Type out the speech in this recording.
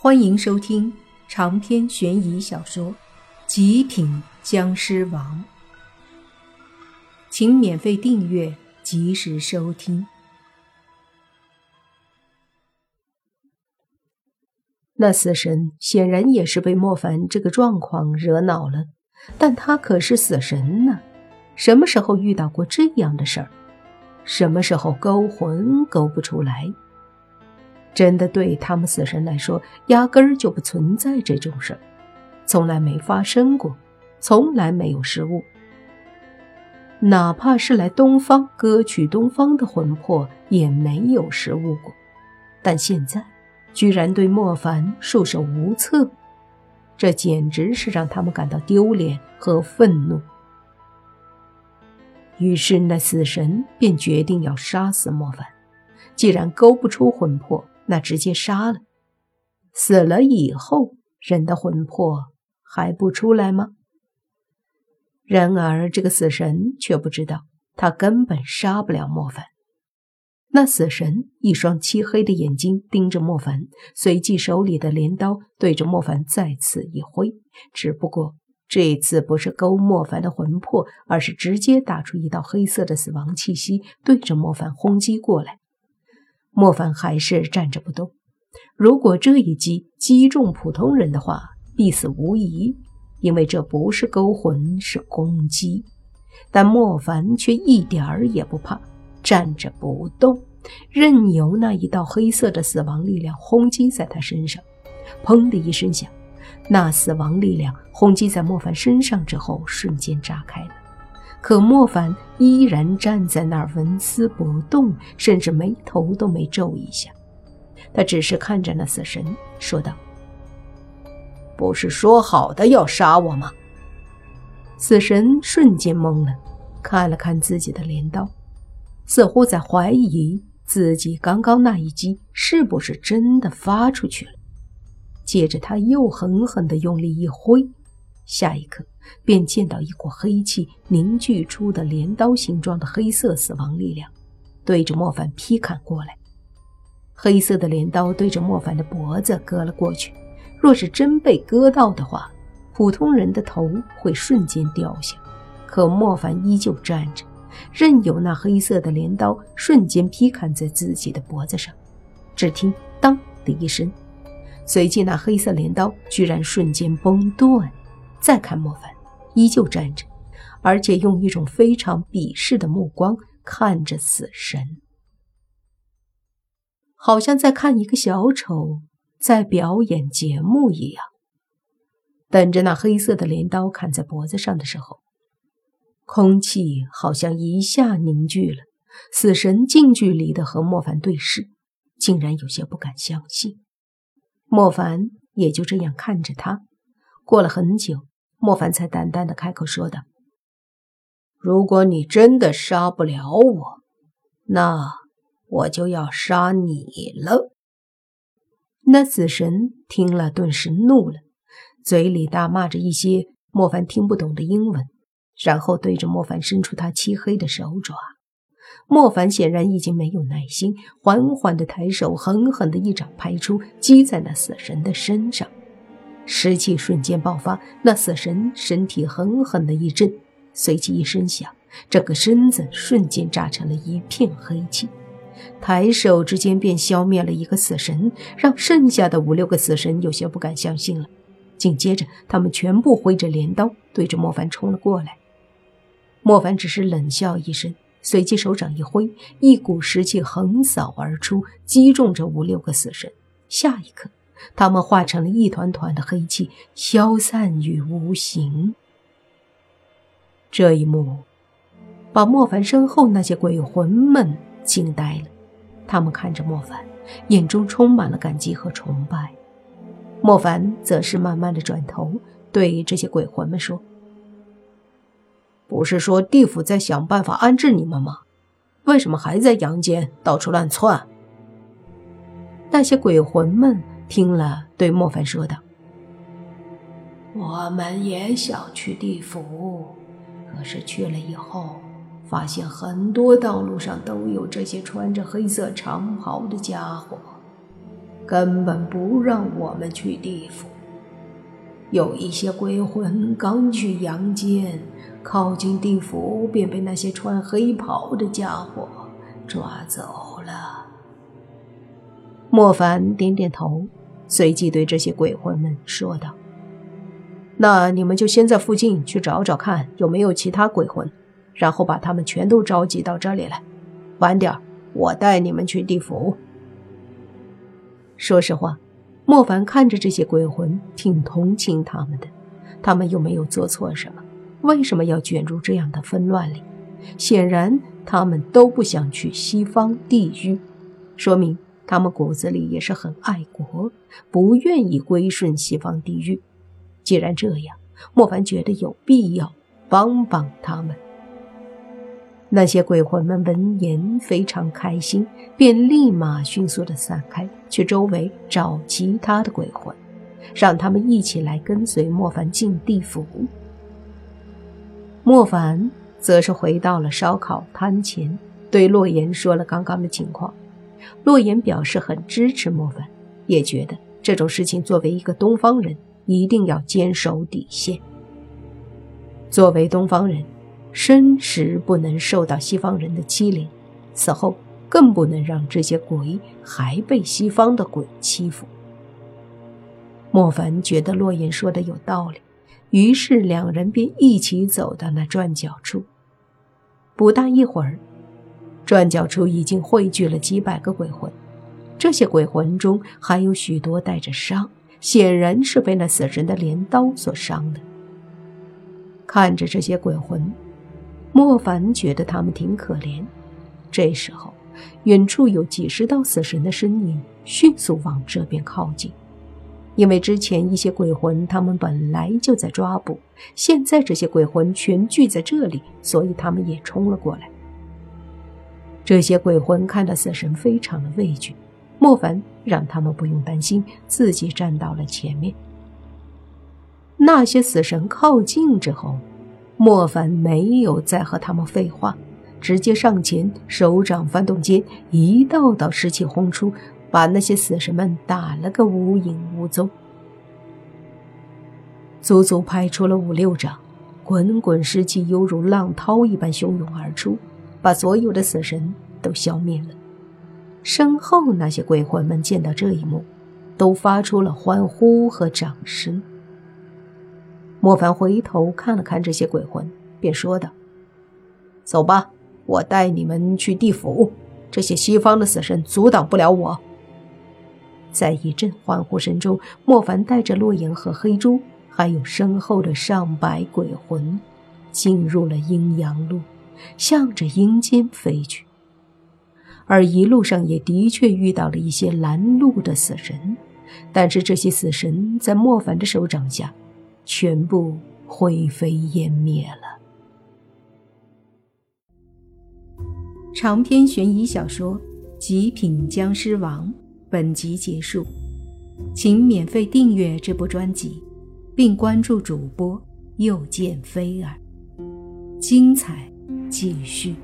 欢迎收听长篇悬疑小说《极品僵尸王》，请免费订阅，及时收听。那死神显然也是被莫凡这个状况惹恼了，但他可是死神呢，什么时候遇到过这样的事儿？什么时候勾魂勾不出来？真的对他们死神来说，压根儿就不存在这种事儿，从来没发生过，从来没有失误。哪怕是来东方割取东方的魂魄，也没有失误过。但现在，居然对莫凡束手无策，这简直是让他们感到丢脸和愤怒。于是，那死神便决定要杀死莫凡。既然勾不出魂魄，那直接杀了，死了以后，人的魂魄还不出来吗？然而这个死神却不知道，他根本杀不了莫凡。那死神一双漆黑的眼睛盯着莫凡，随即手里的镰刀对着莫凡再次一挥，只不过这次不是勾莫凡的魂魄，而是直接打出一道黑色的死亡气息，对着莫凡轰击过来。莫凡还是站着不动。如果这一击击中普通人的话，必死无疑，因为这不是勾魂，是攻击。但莫凡却一点儿也不怕，站着不动，任由那一道黑色的死亡力量轰击在他身上。砰的一声响，那死亡力量轰击在莫凡身上之后，瞬间炸开了。可莫凡依然站在那儿纹丝不动，甚至眉头都没皱一下。他只是看着那死神，说道：“不是说好的要杀我吗？”死神瞬间懵了，看了看自己的镰刀，似乎在怀疑自己刚刚那一击是不是真的发出去了。接着他又狠狠地用力一挥。下一刻，便见到一股黑气凝聚出的镰刀形状的黑色死亡力量，对着莫凡劈砍过来。黑色的镰刀对着莫凡的脖子割了过去。若是真被割到的话，普通人的头会瞬间掉下。可莫凡依旧站着，任由那黑色的镰刀瞬间劈砍在自己的脖子上。只听“当”的一声，随即那黑色镰刀居然瞬间崩断。再看莫凡，依旧站着，而且用一种非常鄙视的目光看着死神，好像在看一个小丑在表演节目一样。等着那黑色的镰刀砍在脖子上的时候，空气好像一下凝聚了。死神近距离的和莫凡对视，竟然有些不敢相信。莫凡也就这样看着他，过了很久。莫凡才淡淡的开口说道：“如果你真的杀不了我，那我就要杀你了。”那死神听了，顿时怒了，嘴里大骂着一些莫凡听不懂的英文，然后对着莫凡伸出他漆黑的手爪。莫凡显然已经没有耐心，缓缓的抬手，狠狠的一掌拍出，击在那死神的身上。尸气瞬间爆发，那死神身体狠狠的一震，随即一声响，整个身子瞬间炸成了一片黑气，抬手之间便消灭了一个死神，让剩下的五六个死神有些不敢相信了。紧接着，他们全部挥着镰刀对着莫凡冲了过来。莫凡只是冷笑一声，随即手掌一挥，一股尸气横扫而出，击中这五六个死神。下一刻。他们化成了一团团的黑气，消散于无形。这一幕把莫凡身后那些鬼魂们惊呆了，他们看着莫凡，眼中充满了感激和崇拜。莫凡则是慢慢的转头对这些鬼魂们说：“不是说地府在想办法安置你们吗？为什么还在阳间到处乱窜？”那些鬼魂们。听了，对莫凡说道：“我们也想去地府，可是去了以后，发现很多道路上都有这些穿着黑色长袍的家伙，根本不让我们去地府。有一些鬼魂刚去阳间，靠近地府，便被那些穿黑袍的家伙抓走了。莫凡点点头，随即对这些鬼魂们说道：“那你们就先在附近去找找看，有没有其他鬼魂，然后把他们全都召集到这里来。晚点我带你们去地府。”说实话，莫凡看着这些鬼魂，挺同情他们的。他们又没有做错什么，为什么要卷入这样的纷乱里？显然，他们都不想去西方地狱，说明他们骨子里也是很爱国，不愿意归顺西方地狱。既然这样，莫凡觉得有必要帮帮他们。那些鬼魂们闻言非常开心，便立马迅速的散开，去周围找其他的鬼魂，让他们一起来跟随莫凡进地府。莫凡则是回到了烧烤摊前，对洛言说了刚刚的情况。洛言表示很支持莫凡，也觉得这种事情作为一个东方人，一定要坚守底线。作为东方人。生时不能受到西方人的欺凌，死后更不能让这些鬼还被西方的鬼欺负。莫凡觉得洛言说的有道理，于是两人便一起走到那转角处。不大一会儿，转角处已经汇聚了几百个鬼魂，这些鬼魂中还有许多带着伤，显然是被那死神的镰刀所伤的。看着这些鬼魂。莫凡觉得他们挺可怜。这时候，远处有几十道死神的身影迅速往这边靠近。因为之前一些鬼魂他们本来就在抓捕，现在这些鬼魂全聚在这里，所以他们也冲了过来。这些鬼魂看到死神，非常的畏惧。莫凡让他们不用担心，自己站到了前面。那些死神靠近之后。莫凡没有再和他们废话，直接上前，手掌翻动间，一道道尸气轰出，把那些死神们打了个无影无踪。足足拍出了五六掌，滚滚尸气犹如浪涛一般汹涌而出，把所有的死神都消灭了。身后那些鬼魂们见到这一幕，都发出了欢呼和掌声。莫凡回头看了看这些鬼魂，便说道：“走吧，我带你们去地府。这些西方的死神阻挡不了我。”在一阵欢呼声中，莫凡带着洛言和黑猪，还有身后的上百鬼魂，进入了阴阳路，向着阴间飞去。而一路上也的确遇到了一些拦路的死神，但是这些死神在莫凡的手掌下。全部灰飞烟灭了。长篇悬疑小说《极品僵尸王》本集结束，请免费订阅这部专辑，并关注主播又见菲儿，精彩继续。